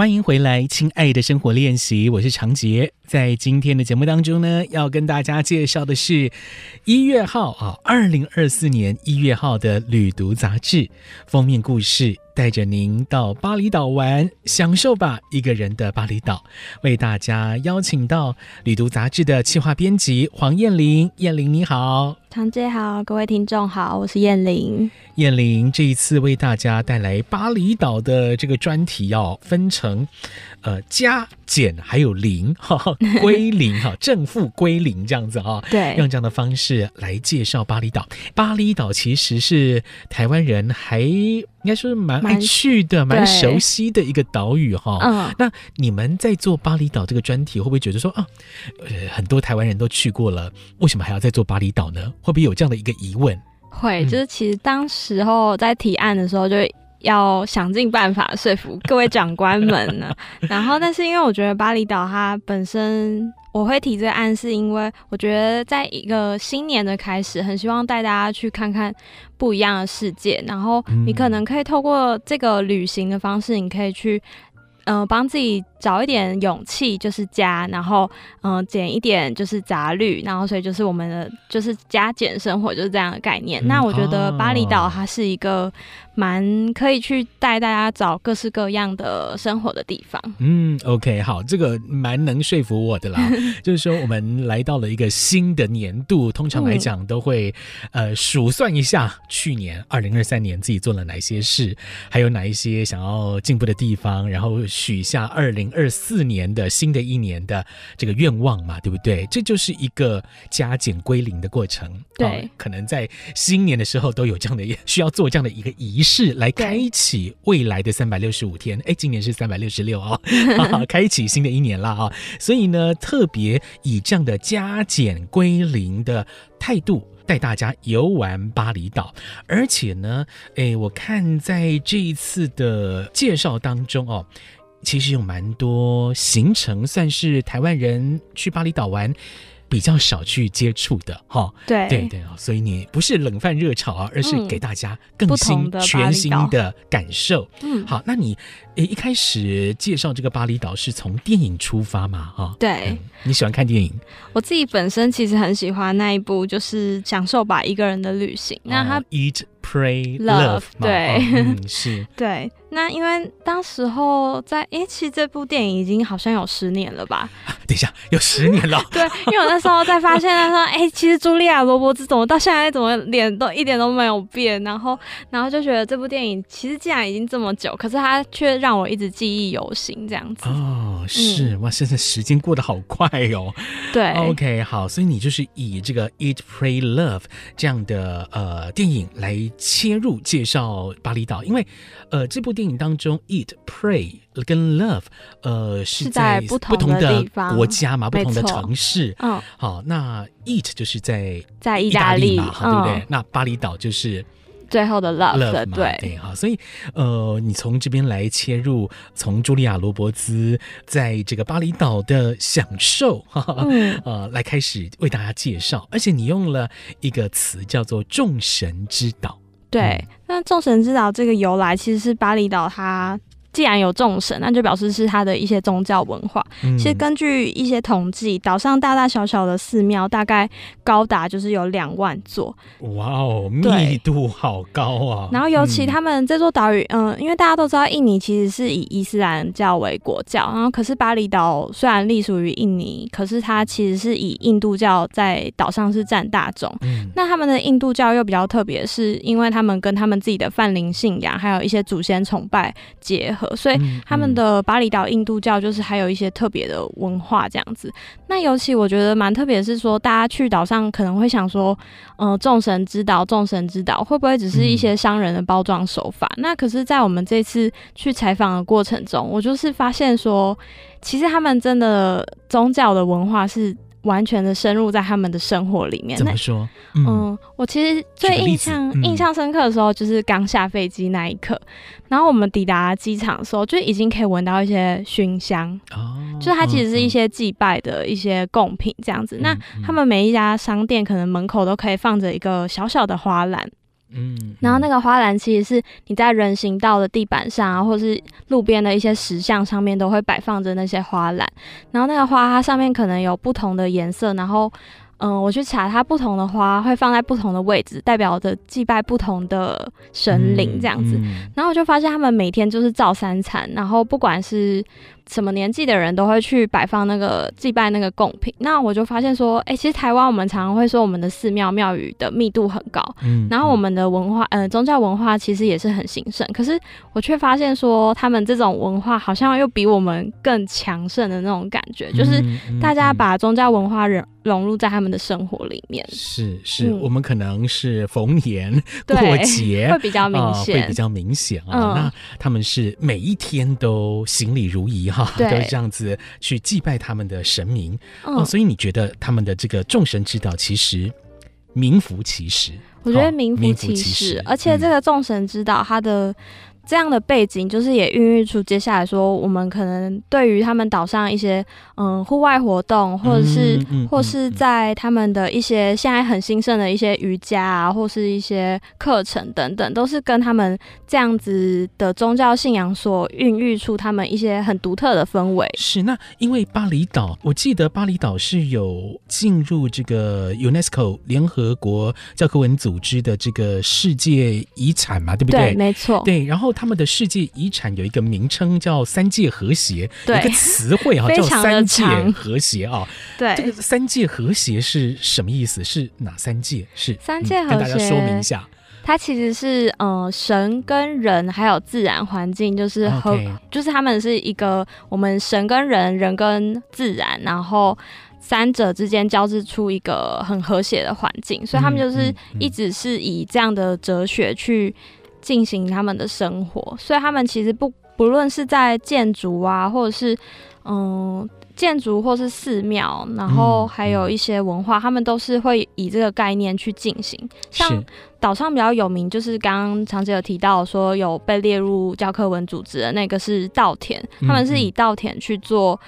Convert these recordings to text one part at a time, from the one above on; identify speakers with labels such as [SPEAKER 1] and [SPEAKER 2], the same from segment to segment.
[SPEAKER 1] 欢迎回来，亲爱的生活练习，我是常杰。在今天的节目当中呢，要跟大家介绍的是一月号啊，二零二四年一月号的《旅读》杂志封面故事，带着您到巴厘岛玩，享受吧一个人的巴厘岛。为大家邀请到《旅读》杂志的企划编辑黄燕玲，燕玲你好。
[SPEAKER 2] 唐姐好，各位听众好，我是燕玲。
[SPEAKER 1] 燕玲这一次为大家带来巴厘岛的这个专题，要分成呃加减还有零哈，归零哈，正负归零这样子哈。
[SPEAKER 2] 对，
[SPEAKER 1] 用这样的方式来介绍巴厘岛。巴厘岛其实是台湾人还应该说是蛮爱去的、蛮熟悉的一个岛屿哈。嗯，那你们在做巴厘岛这个专题，会不会觉得说啊，呃，很多台湾人都去过了，为什么还要再做巴厘岛呢？会不会有这样的一个疑问？
[SPEAKER 2] 会，就是其实当时候在提案的时候，就要想尽办法说服各位长官们呢。然后，但是因为我觉得巴厘岛它本身，我会提这个案，是因为我觉得在一个新年的开始，很希望带大家去看看不一样的世界。然后，你可能可以透过这个旅行的方式，你可以去。嗯、呃，帮自己找一点勇气，就是加，然后嗯、呃，减一点就是杂律，然后所以就是我们的就是加减生活就是这样的概念。嗯、那我觉得巴厘岛它是一个蛮可以去带大家找各式各样的生活的地方。
[SPEAKER 1] 嗯，OK，好，这个蛮能说服我的啦。就是说，我们来到了一个新的年度，通常来讲都会、嗯、呃数算一下去年二零二三年自己做了哪些事，还有哪一些想要进步的地方，然后。许下二零二四年的新的一年的这个愿望嘛，对不对？这就是一个加减归零的过程。
[SPEAKER 2] 对，
[SPEAKER 1] 可能在新年的时候都有这样的需要做这样的一个仪式，来开启未来的三百六十五天。哎，今年是三百六十六 啊，开启新的一年了啊。所以呢，特别以这样的加减归零的态度。带大家游玩巴厘岛，而且呢，诶，我看在这一次的介绍当中哦，其实有蛮多行程算是台湾人去巴厘岛玩。比较少去接触的哈，
[SPEAKER 2] 对
[SPEAKER 1] 对对啊，所以你不是冷饭热炒啊，而是给大家更新、全新的感受。嗯，好，那你诶一开始介绍这个巴厘岛是从电影出发嘛？哈，
[SPEAKER 2] 对、
[SPEAKER 1] 嗯，你喜欢看电影？
[SPEAKER 2] 我自己本身其实很喜欢那一部，就是享受吧一个人的旅行。那他
[SPEAKER 1] Eat Pray Love，
[SPEAKER 2] 对，
[SPEAKER 1] 嗯、是，
[SPEAKER 2] 对。那因为当时候在，诶，其实这部电影已经好像有十年了吧？
[SPEAKER 1] 啊、等一下，有十年了。
[SPEAKER 2] 对，因为我那时候在发现，他说，诶，其实茱莉亚·罗伯兹怎么到现在怎么脸都一点都没有变，然后，然后就觉得这部电影其实既然已经这么久，可是它却让我一直记忆犹新，这样子。
[SPEAKER 1] 哦，是、嗯、哇，现在时间过得好快哦。
[SPEAKER 2] 对
[SPEAKER 1] ，OK，好，所以你就是以这个《Eat, Pray, Love》这样的呃电影来切入介绍巴厘岛，因为呃这部电影当中，eat、pray 跟 love，呃，是在不同的国家嘛，不同的城市。嗯，好，那 eat 就是在在意大利嘛，对不对？那巴厘岛就是
[SPEAKER 2] 最后的 love，,
[SPEAKER 1] love 嘛对。对，好，所以呃，你从这边来切入，从茱莉亚·罗伯兹在这个巴厘岛的享受，哈哈嗯、呃，来开始为大家介绍，而且你用了一个词叫做“众神之岛”。
[SPEAKER 2] 对，那众神之岛这个由来其实是巴厘岛它。既然有众神，那就表示是它的一些宗教文化。嗯、其实根据一些统计，岛上大大小小的寺庙大概高达就是有两万座。
[SPEAKER 1] 哇哦，密度好高啊！
[SPEAKER 2] 然后尤其他们这座岛屿，嗯、呃，因为大家都知道印尼其实是以伊斯兰教为国教，然后可是巴厘岛虽然隶属于印尼，可是它其实是以印度教在岛上是占大众。嗯、那他们的印度教又比较特别，是因为他们跟他们自己的泛灵信仰，还有一些祖先崇拜结合。所以他们的巴厘岛印度教就是还有一些特别的文化这样子。那尤其我觉得蛮特别的是说，大家去岛上可能会想说，呃，众神之岛，众神之岛会不会只是一些商人的包装手法？那可是，在我们这次去采访的过程中，我就是发现说，其实他们真的宗教的文化是。完全的深入在他们的生活里面。
[SPEAKER 1] 怎么说？
[SPEAKER 2] 嗯，嗯，我其实最印象、嗯、印象深刻的时候，就是刚下飞机那一刻。然后我们抵达机场的时候，就已经可以闻到一些熏香。哦，就是它其实是一些祭拜的一些贡品这样子。嗯、那他们每一家商店可能门口都可以放着一个小小的花篮。
[SPEAKER 1] 嗯，嗯，
[SPEAKER 2] 然后那个花篮其实是你在人行道的地板上啊，或是路边的一些石像上面都会摆放着那些花篮，然后那个花它上面可能有不同的颜色，然后。嗯，我去查它不同的花会放在不同的位置，代表着祭拜不同的神灵这样子。嗯嗯、然后我就发现他们每天就是照三餐，然后不管是。什么年纪的人都会去摆放那个祭拜那个贡品，那我就发现说，哎、欸，其实台湾我们常常会说我们的寺庙庙宇的密度很高，嗯，然后我们的文化，呃，宗教文化其实也是很兴盛，可是我却发现说，他们这种文化好像又比我们更强盛的那种感觉，就是大家把宗教文化融融入在他们的生活里面，
[SPEAKER 1] 是是，嗯、我们可能是逢年过节
[SPEAKER 2] 会比较明显、
[SPEAKER 1] 呃，会比较明显啊，嗯、那他们是每一天都行礼如仪哈。对都是这样子去祭拜他们的神明，嗯、哦，所以你觉得他们的这个众神之道其实名副其实？
[SPEAKER 2] 我觉得名副其实，哦、其实而且这个众神之道它的。这样的背景，就是也孕育出接下来说，我们可能对于他们岛上一些嗯户外活动，或者是、嗯嗯、或是在他们的一些现在很兴盛的一些瑜伽啊，或是一些课程等等，都是跟他们这样子的宗教信仰所孕育出他们一些很独特的氛围。
[SPEAKER 1] 是，那因为巴厘岛，我记得巴厘岛是有进入这个 UNESCO 联合国教科文组织的这个世界遗产嘛，对不对？
[SPEAKER 2] 对，没错。
[SPEAKER 1] 对，然后。他们的世界遗产有一个名称叫“三界和谐”，对一个词汇哈 叫“三界和谐”啊。对，这个“三界和谐”是什么意思？是哪三界？是
[SPEAKER 2] 三界和谐，嗯，跟大家说明一下。它其实是呃神跟人还有自然环境，就是和.就是他们是一个我们神跟人，人跟自然，然后三者之间交织出一个很和谐的环境，所以他们就是一直是以这样的哲学去。进行他们的生活，所以他们其实不不论是在建筑啊，或者是嗯建筑或是寺庙，然后还有一些文化，嗯、他们都是会以这个概念去进行。像岛上比较有名，就是刚刚长姐有提到说有被列入教科文组织的那个是稻田，他们是以稻田去做。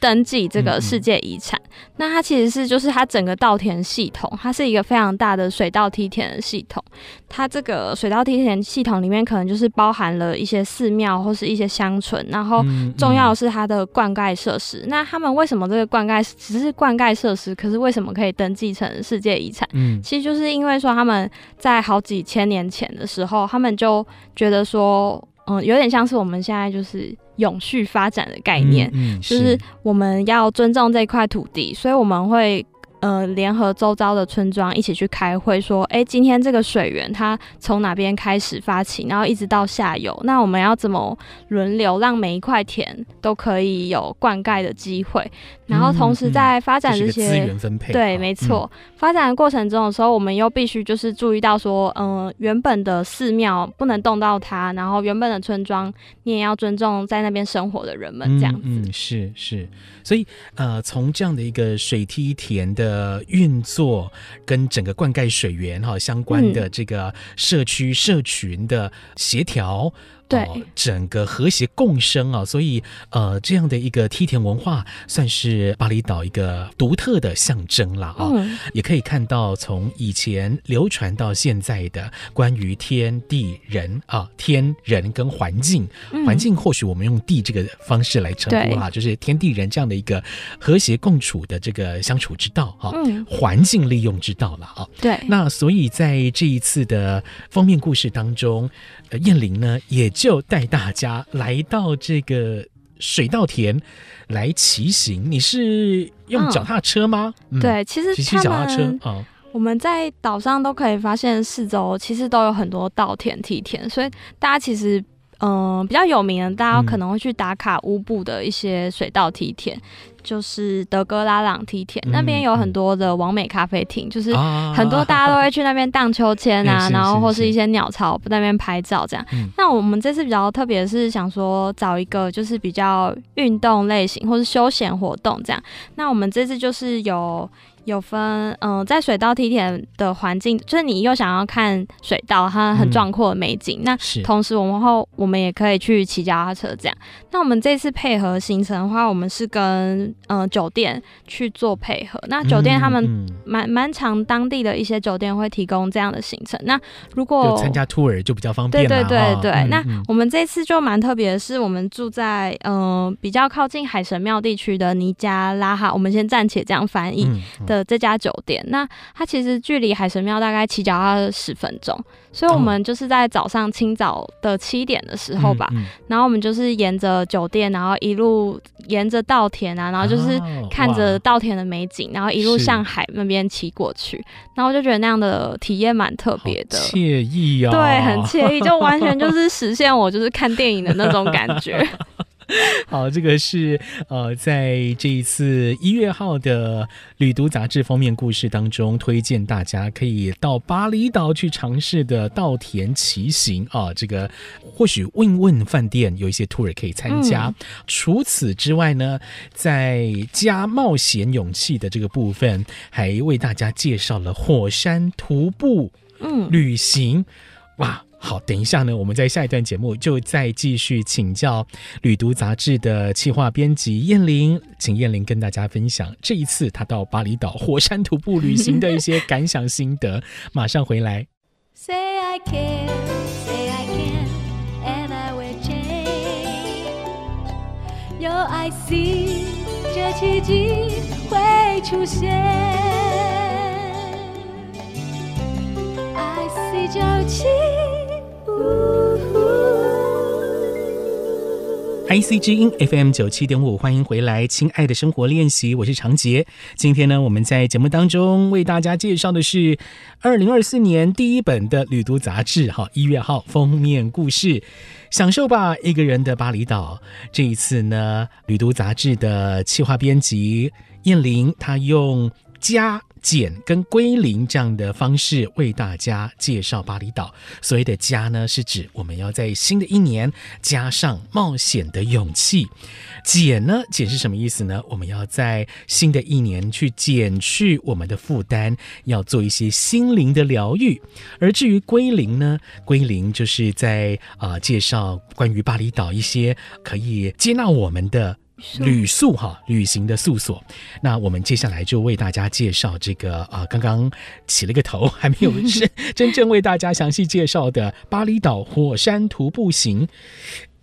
[SPEAKER 2] 登记这个世界遗产，那它其实是就是它整个稻田系统，它是一个非常大的水稻梯田的系统。它这个水稻梯田系统里面可能就是包含了一些寺庙或是一些乡村，然后重要的是它的灌溉设施。嗯嗯，那他们为什么这个灌溉只是灌溉设施，可是为什么可以登记成世界遗产？嗯，其实就是因为说他们在好几千年前的时候，他们就觉得说，嗯，有点像是我们现在就是。永续发展的概念，嗯嗯、就是我们要尊重这块土地，所以我们会。呃，联合周遭的村庄一起去开会，说，哎、欸，今天这个水源它从哪边开始发起，然后一直到下游，那我们要怎么轮流让每一块田都可以有灌溉的机会？然后同时在发展这些资源分配，对，没错，嗯、发展的过程中的时候，我们又必须就是注意到说，嗯、呃，原本的寺庙不能动到它，然后原本的村庄你也要尊重在那边生活的人们，这样子，
[SPEAKER 1] 嗯，嗯，是是，所以呃，从这样的一个水梯田的。呃，运作跟整个灌溉水源哈相关的这个社区社群的协调。对、哦，整个和谐共生啊，所以呃，这样的一个梯田文化算是巴厘岛一个独特的象征了啊。嗯、也可以看到从以前流传到现在的关于天地人啊，天人跟环境，嗯、环境或许我们用地这个方式来称呼哈、啊，对就是天地人这样的一个和谐共处的这个相处之道哈，啊嗯、环境利用之道了啊。
[SPEAKER 2] 对，
[SPEAKER 1] 那所以在这一次的封面故事当中。呃，燕玲呢，也就带大家来到这个水稻田来骑行。你是用脚踏车吗？
[SPEAKER 2] 嗯嗯、对，其实
[SPEAKER 1] 骑骑脚踏车啊。
[SPEAKER 2] 我们在岛上都可以发现四周其实都有很多稻田梯田，所以大家其实。嗯、呃，比较有名的，大家可能会去打卡乌布的一些水稻梯田，嗯、就是德哥拉朗梯田，嗯、那边有很多的完美咖啡厅，嗯、就是很多大家都 会去那边荡秋千啊，啊然后或是一些鸟巢那边拍照这样。嗯、那我们这次比较特别是想说找一个就是比较运动类型或是休闲活动这样。那我们这次就是有。有分，嗯、呃，在水稻梯田的环境，就是你又想要看水稻它很壮阔的美景，嗯、那同时我们后我们也可以去骑脚踏车这样。那我们这次配合行程的话，我们是跟嗯呃酒店去做配合。那酒店他们蛮蛮常当地的一些酒店会提供这样的行程。那如果
[SPEAKER 1] 参加 tour 就比较方便。
[SPEAKER 2] 对对对对。那我们这次就蛮特别的是，我们住在嗯、呃、比较靠近海神庙地区的尼加拉哈，我们先暂且这样翻译的这家酒店。那它其实距离海神庙大概骑脚踏十分钟，所以我们就是在早上清早的七点的时候吧，然后我们就是沿着酒店，然后一路沿着稻田啊，然后就是看着稻田的美景，然后一路向海那边骑过去，然后我就觉得那样的体验蛮特别的，
[SPEAKER 1] 惬意啊，
[SPEAKER 2] 对，很惬意，就完全就是实现我就是看电影的那种感觉。
[SPEAKER 1] 好，这个是呃，在这一次一月号的《旅读杂志》封面故事当中，推荐大家可以到巴厘岛去尝试的稻田骑行啊。这个或许问问饭店有一些 tour 可以参加。嗯、除此之外呢，在加冒险勇气的这个部分，还为大家介绍了火山徒步嗯旅行、嗯、哇。好，等一下呢，我们在下一段节目就再继续请教《旅读杂志》的企划编辑燕玲，请燕玲跟大家分享这一次她到巴厘岛火山徒步旅行的一些感想心得。马上回来。Say I can, say I can, and I will change. Your I see，这奇迹会出现。I see 九七。IC 之音 FM 九七点五，欢迎回来，亲爱的生活练习，我是长杰。今天呢，我们在节目当中为大家介绍的是二零二四年第一本的旅读杂志，哈，一月号封面故事，享受吧，一个人的巴厘岛。这一次呢，旅读杂志的企划编辑燕玲，她用家减跟归零这样的方式为大家介绍巴厘岛。所谓的加呢，是指我们要在新的一年加上冒险的勇气；减呢，减是什么意思呢？我们要在新的一年去减去我们的负担，要做一些心灵的疗愈。而至于归零呢，归零就是在啊、介绍关于巴厘岛一些可以接纳我们的。旅宿哈，旅行的宿所。那我们接下来就为大家介绍这个啊，刚刚起了个头，还没有是 真正为大家详细介绍的巴厘岛火山徒步行。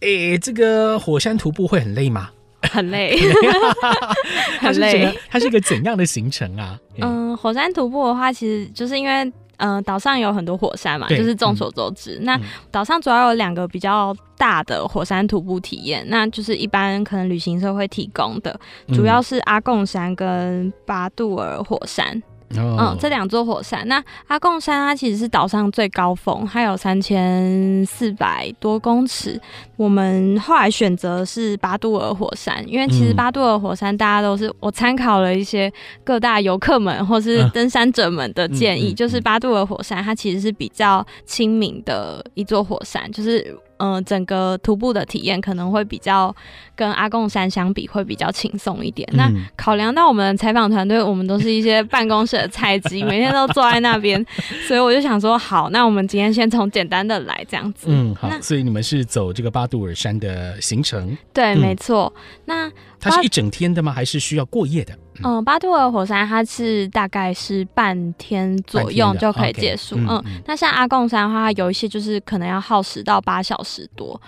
[SPEAKER 1] 诶，这个火山徒步会很累吗？
[SPEAKER 2] 很累，
[SPEAKER 1] 很累。它是一个怎样的行程啊？
[SPEAKER 2] 嗯，火山徒步的话，其实就是因为。嗯，岛上有很多火山嘛，就是众所周知。嗯、那岛上主要有两个比较大的火山徒步体验，那就是一般可能旅行社会提供的，主要是阿贡山跟巴杜尔火山。Oh. 嗯，这两座火山，那阿贡山它其实是岛上最高峰，它有三千四百多公尺。我们后来选择是巴杜尔火山，因为其实巴杜尔火山大家都是我参考了一些各大游客们或是登山者们的建议，就是巴杜尔火山它其实是比较亲民的一座火山，就是。嗯、呃，整个徒步的体验可能会比较跟阿贡山相比会比较轻松一点。嗯、那考量到我们采访团队，我们都是一些办公室的菜鸡，每天都坐在那边，所以我就想说，好，那我们今天先从简单的来这样子。
[SPEAKER 1] 嗯，好。所以你们是走这个巴杜尔山的行程？
[SPEAKER 2] 对，嗯、没错。那
[SPEAKER 1] 它是一整天的吗？还是需要过夜的？
[SPEAKER 2] 嗯，巴杜尔火山它是大概是半天左右就可以结束。嗯，嗯，那像阿贡山的话，它有一些就是可能要耗时到八小时多，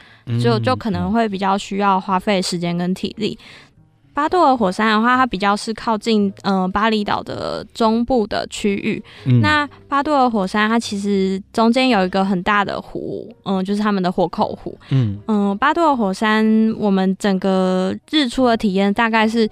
[SPEAKER 2] 就就可能会比较需要花费时间跟体力。巴杜尔火山的话，它比较是靠近嗯、呃、巴厘岛的中部的区域。嗯、那巴杜尔火山它其实中间有一个很大的湖，嗯、呃，就是他们的火口湖。嗯嗯、呃，巴杜尔火山我们整个日出的体验大概是。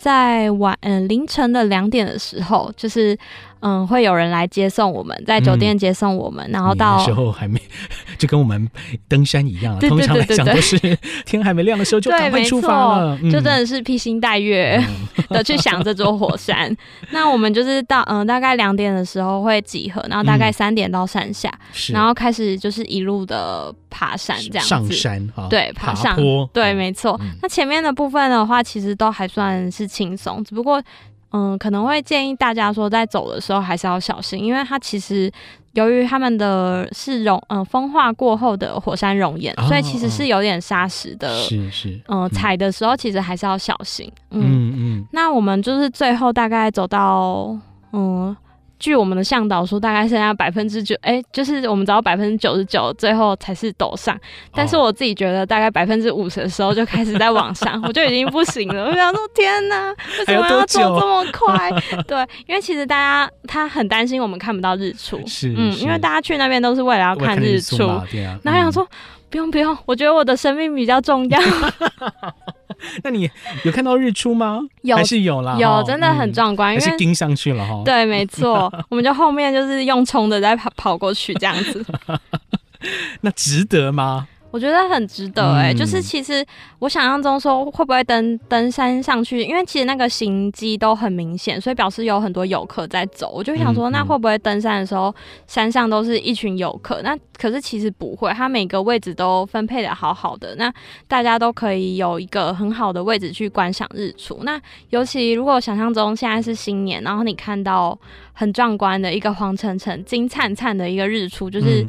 [SPEAKER 2] 在晚嗯凌晨的两点的时候，就是。嗯，会有人来接送我们，在酒店接送我们，嗯、然后到
[SPEAKER 1] 时候还没，就跟我们登山一样，通常来讲都是天还没亮的时候就赶快出发了，
[SPEAKER 2] 就真的是披星戴月的去想这座火山。嗯、那我们就是到嗯大概两点的时候会集合，然后大概三点到山下，嗯、然后开始就是一路的爬山这样子，
[SPEAKER 1] 上山哈，
[SPEAKER 2] 对，爬上
[SPEAKER 1] 爬坡，
[SPEAKER 2] 对，没错。嗯、那前面的部分的话，其实都还算是轻松，只不过。嗯，可能会建议大家说，在走的时候还是要小心，因为它其实由于它们的是熔，嗯，风化过后的火山熔岩，哦、所以其实是有点砂石的。是是。嗯，踩的时候其实还是要小心。嗯嗯，
[SPEAKER 1] 嗯，
[SPEAKER 2] 那我们就是最后大概走到嗯。据我们的向导说，大概剩下百分之九，哎，就是我们只要百分之九十九，最后才是陡上。但是我自己觉得，大概百分之五十的时候就开始在往上，我就已经不行了。我想说，天哪，为什么要走这么 快？对，因为其实大家他很担心我们看不到日出，
[SPEAKER 1] 是，
[SPEAKER 2] 嗯，因为大家去那边都是为了要看日出。然后想说，不用不用，我觉得我的生命比较重要。
[SPEAKER 1] 那你有看到日出吗？有，还是有啦？
[SPEAKER 2] 有，真的很壮观，嗯、因为
[SPEAKER 1] 是盯上去了哈。
[SPEAKER 2] 对，没错，我们就后面就是用冲的在跑跑过去这样子。
[SPEAKER 1] 那值得吗？
[SPEAKER 2] 我觉得很值得哎、欸，嗯、就是其实我想象中说会不会登登山上去，因为其实那个行迹都很明显，所以表示有很多游客在走。我就想说，那会不会登山的时候山上都是一群游客？那可是其实不会，它每个位置都分配的好好的，那大家都可以有一个很好的位置去观赏日出。那尤其如果想象中现在是新年，然后你看到。很壮观的一个黄澄澄、金灿灿的一个日出，就是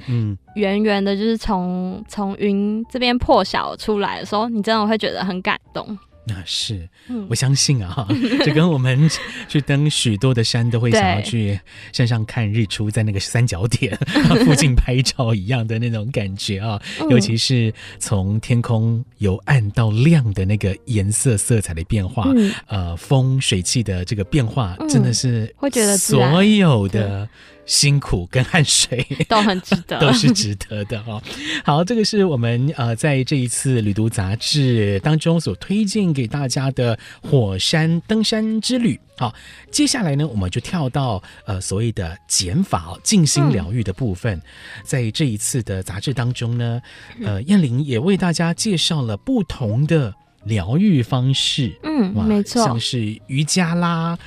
[SPEAKER 2] 圆圆的，就是从从云这边破晓出来的时候，你真的会觉得很感动。
[SPEAKER 1] 那是，我相信啊，就跟我们去登许多的山都会想要去山上看日出，在那个三角点 附近拍照一样的那种感觉啊。尤其是从天空由暗到亮的那个颜色、色彩的变化，呃，风、水汽的这个变化，真的是
[SPEAKER 2] 会觉得
[SPEAKER 1] 所有的。辛苦跟汗水
[SPEAKER 2] 都很值得，
[SPEAKER 1] 都是值得的哦。好，这个是我们呃在这一次旅途杂志当中所推荐给大家的火山登山之旅。好，接下来呢，我们就跳到呃所谓的减法静心疗愈的部分。嗯、在这一次的杂志当中呢，呃，燕玲也为大家介绍了不同的。疗愈方式，
[SPEAKER 2] 嗯，没错，
[SPEAKER 1] 像是瑜伽啦，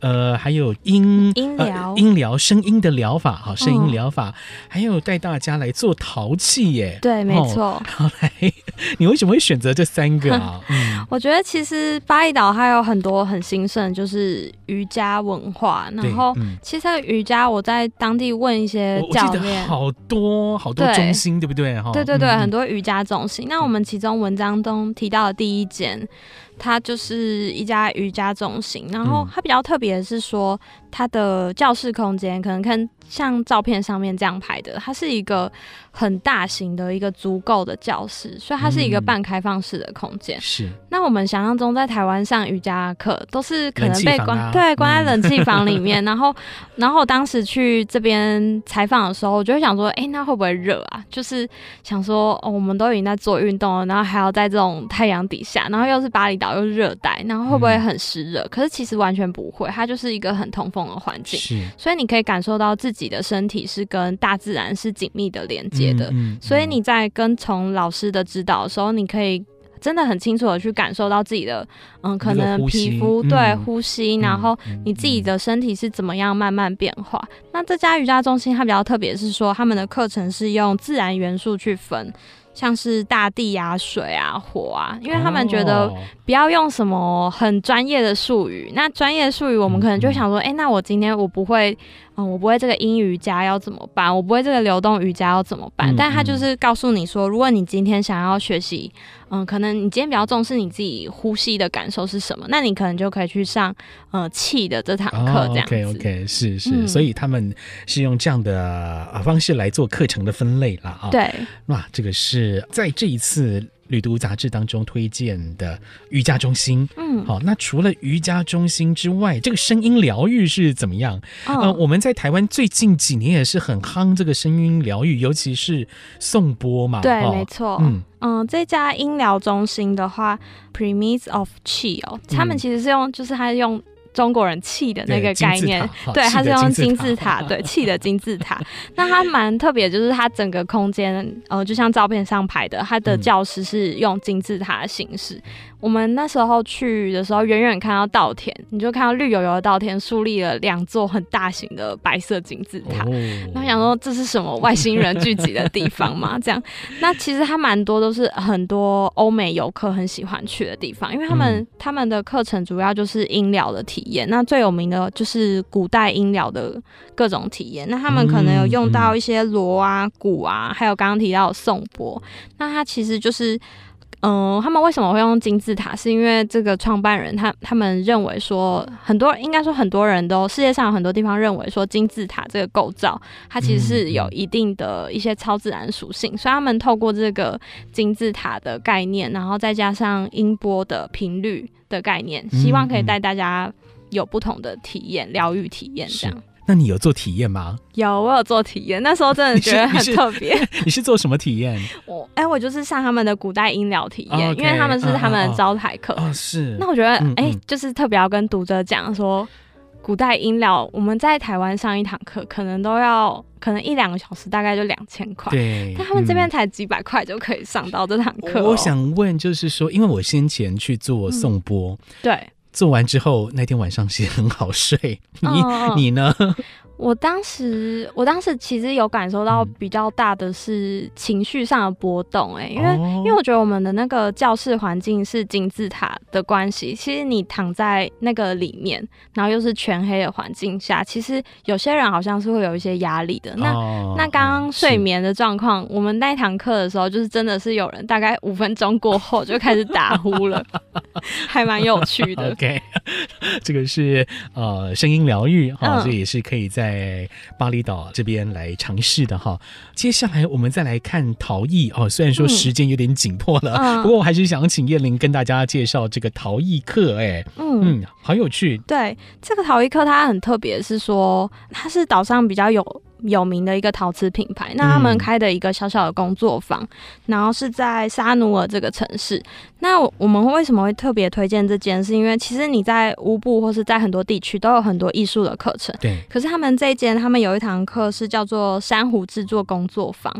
[SPEAKER 1] 呃，还有音
[SPEAKER 2] 音疗、
[SPEAKER 1] 音疗、声音的疗法，哈，声音疗法，还有带大家来做陶器耶，
[SPEAKER 2] 对，没错。
[SPEAKER 1] 好，来，你为什么会选择这三个啊？嗯，
[SPEAKER 2] 我觉得其实巴厘岛还有很多很兴盛，就是瑜伽文化。然后，其实瑜伽我在当地问一些教练，
[SPEAKER 1] 好多好多中心，对不对？哈，
[SPEAKER 2] 对对对，很多瑜伽中心。那我们其中文章中提到的第一。一间，它就是一家瑜伽中心，然后它比较特别的是说，它的教室空间可能看像照片上面这样拍的，它是一个。很大型的一个足够的教室，所以它是一个半开放式的空间。是、嗯。那我们想象中在台湾上瑜伽课都是可能被关，啊、对，关在冷气房里面。嗯、然后，然后我当时去这边采访的时候，我就会想说，哎、欸，那会不会热啊？就是想说，哦，我们都已经在做运动了，然后还要在这种太阳底下，然后又是巴厘岛又是热带，然后会不会很湿热？嗯、可是其实完全不会，它就是一个很通风的环境。所以你可以感受到自己的身体是跟大自然是紧密的连接。的，嗯嗯、所以你在跟从老师的指导的时候，你可以真的很清楚的去感受到自己的，嗯，可能皮肤对、嗯、呼吸，然后你自己的身体是怎么样慢慢变化。嗯嗯嗯、那这家瑜伽中心它比较特别是说，他们的课程是用自然元素去分。像是大地啊、水啊、火啊，因为他们觉得不要用什么很专业的术语。那专业术语，我们可能就想说，哎、嗯嗯欸，那我今天我不会，嗯，我不会这个阴瑜伽要怎么办？我不会这个流动瑜伽要怎么办？但他就是告诉你说，如果你今天想要学习，嗯，可能你今天比较重视你自己呼吸的感受是什么，那你可能就可以去上，呃，气的这堂课这样子。
[SPEAKER 1] 哦、OK OK，是是，嗯、所以他们是用这样的方式来做课程的分类了啊。哦、
[SPEAKER 2] 对，
[SPEAKER 1] 哇，这个是在这一次旅读杂志当中推荐的瑜伽中心。嗯，好，那除了瑜伽中心之外，这个声音疗愈是怎么样？哦、呃，我们在台湾最近几年也是很夯这个声音疗愈，尤其是颂钵嘛。
[SPEAKER 2] 对，
[SPEAKER 1] 哦、
[SPEAKER 2] 没错。嗯。嗯，这家音疗中心的话，Premise of Chi 哦，他们其实是用，就是他用中国人气的那个概念，对，它是用金字塔，对，气的金字塔。那它蛮特别，就是它整个空间，呃，就像照片上拍的，它的教室是用金字塔的形式。我们那时候去的时候，远远看到稻田，你就看到绿油油的稻田，树立了两座很大型的白色金字塔。Oh. 然后想说，这是什么外星人聚集的地方吗？这样，那其实它蛮多都是很多欧美游客很喜欢去的地方，因为他们、嗯、他们的课程主要就是音疗的体验。那最有名的就是古代音疗的各种体验。那他们可能有用到一些锣啊、鼓啊，还有刚刚提到的颂钵。那它其实就是。嗯、他们为什么会用金字塔？是因为这个创办人他他们认为说，很多应该说很多人都世界上有很多地方认为说金字塔这个构造，它其实是有一定的一些超自然属性，所以他们透过这个金字塔的概念，然后再加上音波的频率的概念，希望可以带大家有不同的体验，疗愈体验这样。
[SPEAKER 1] 那你有做体验吗？
[SPEAKER 2] 有，我有做体验。那时候真的觉得很特别。
[SPEAKER 1] 你，是做什么体验？
[SPEAKER 2] 我哎、欸，我就是上他们的古代音疗体验，oh, okay, 因为他们是他们的招牌课。
[SPEAKER 1] 哦，是。
[SPEAKER 2] 那我觉得哎、欸，就是特别要跟读者讲说，古代音疗我们在台湾上一堂课，可能都要可能一两个小时，大概就两千块。
[SPEAKER 1] 对。
[SPEAKER 2] 但他们这边才几百块就可以上到这堂课、喔。
[SPEAKER 1] 我想问，就是说，因为我先前去做颂钵、嗯，
[SPEAKER 2] 对，
[SPEAKER 1] 做完之后那天晚上其实很好睡。你、嗯、你呢？
[SPEAKER 2] 我当时，我当时其实有感受到比较大的是情绪上的波动、欸，哎、嗯，因为、哦、因为我觉得我们的那个教室环境是金字塔的关系，其实你躺在那个里面，然后又是全黑的环境下，其实有些人好像是会有一些压力的。那、哦、那刚刚睡眠的状况，我们那堂课的时候，就是真的是有人大概五分钟过后就开始打呼了，还蛮有趣的。
[SPEAKER 1] OK，这个是呃声音疗愈哈，这也是可以在。在巴厘岛这边来尝试的哈，接下来我们再来看陶艺哦。虽然说时间有点紧迫了，嗯、不过我还是想请叶玲跟大家介绍这个陶艺课。哎，嗯嗯，好有趣。
[SPEAKER 2] 对，这个陶艺课它很特别，是说它是岛上比较有。有名的一个陶瓷品牌，那他们开的一个小小的工作坊，嗯、然后是在沙努尔这个城市。那我们为什么会特别推荐这间？是因为其实你在乌布或是在很多地区都有很多艺术的课程，
[SPEAKER 1] 对。
[SPEAKER 2] 可是他们这一间，他们有一堂课是叫做珊瑚制作工作坊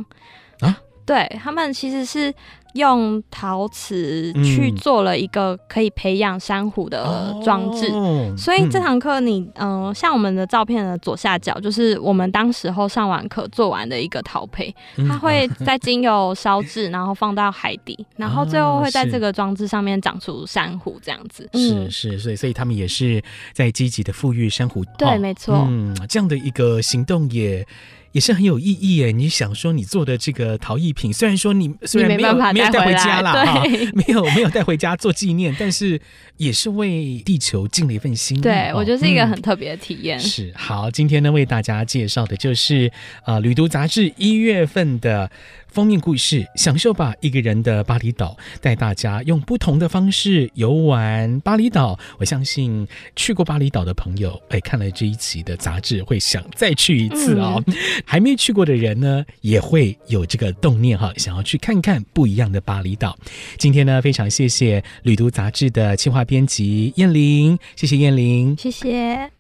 [SPEAKER 2] 啊，对他们其实是。用陶瓷去做了一个可以培养珊瑚的装置，嗯，所以这堂课你嗯、呃，像我们的照片的左下角，就是我们当时候上完课做完的一个陶胚，它会在经由烧制，然后放到海底，然后最后会在这个装置上面长出珊瑚这样子。
[SPEAKER 1] 是是，所以所以他们也是在积极的富裕珊瑚。
[SPEAKER 2] 对，没错。
[SPEAKER 1] 嗯，这样的一个行动也。也是很有意义诶，你想说你做的这个陶艺品，虽然说你虽然没有没，没有带回家啦，哈，没有没有带回家做纪念，但是也是为地球尽了一份心。
[SPEAKER 2] 对，我觉得是一个很特别的体验。嗯、
[SPEAKER 1] 是好，今天呢为大家介绍的就是呃《旅读杂志》一月份的。封面故事，享受吧！一个人的巴厘岛，带大家用不同的方式游玩巴厘岛。我相信去过巴厘岛的朋友，哎，看了这一期的杂志，会想再去一次哦。嗯、还没去过的人呢，也会有这个动念哈，想要去看看不一样的巴厘岛。今天呢，非常谢谢旅途杂志的企划编辑燕玲，谢谢燕玲，
[SPEAKER 2] 谢谢。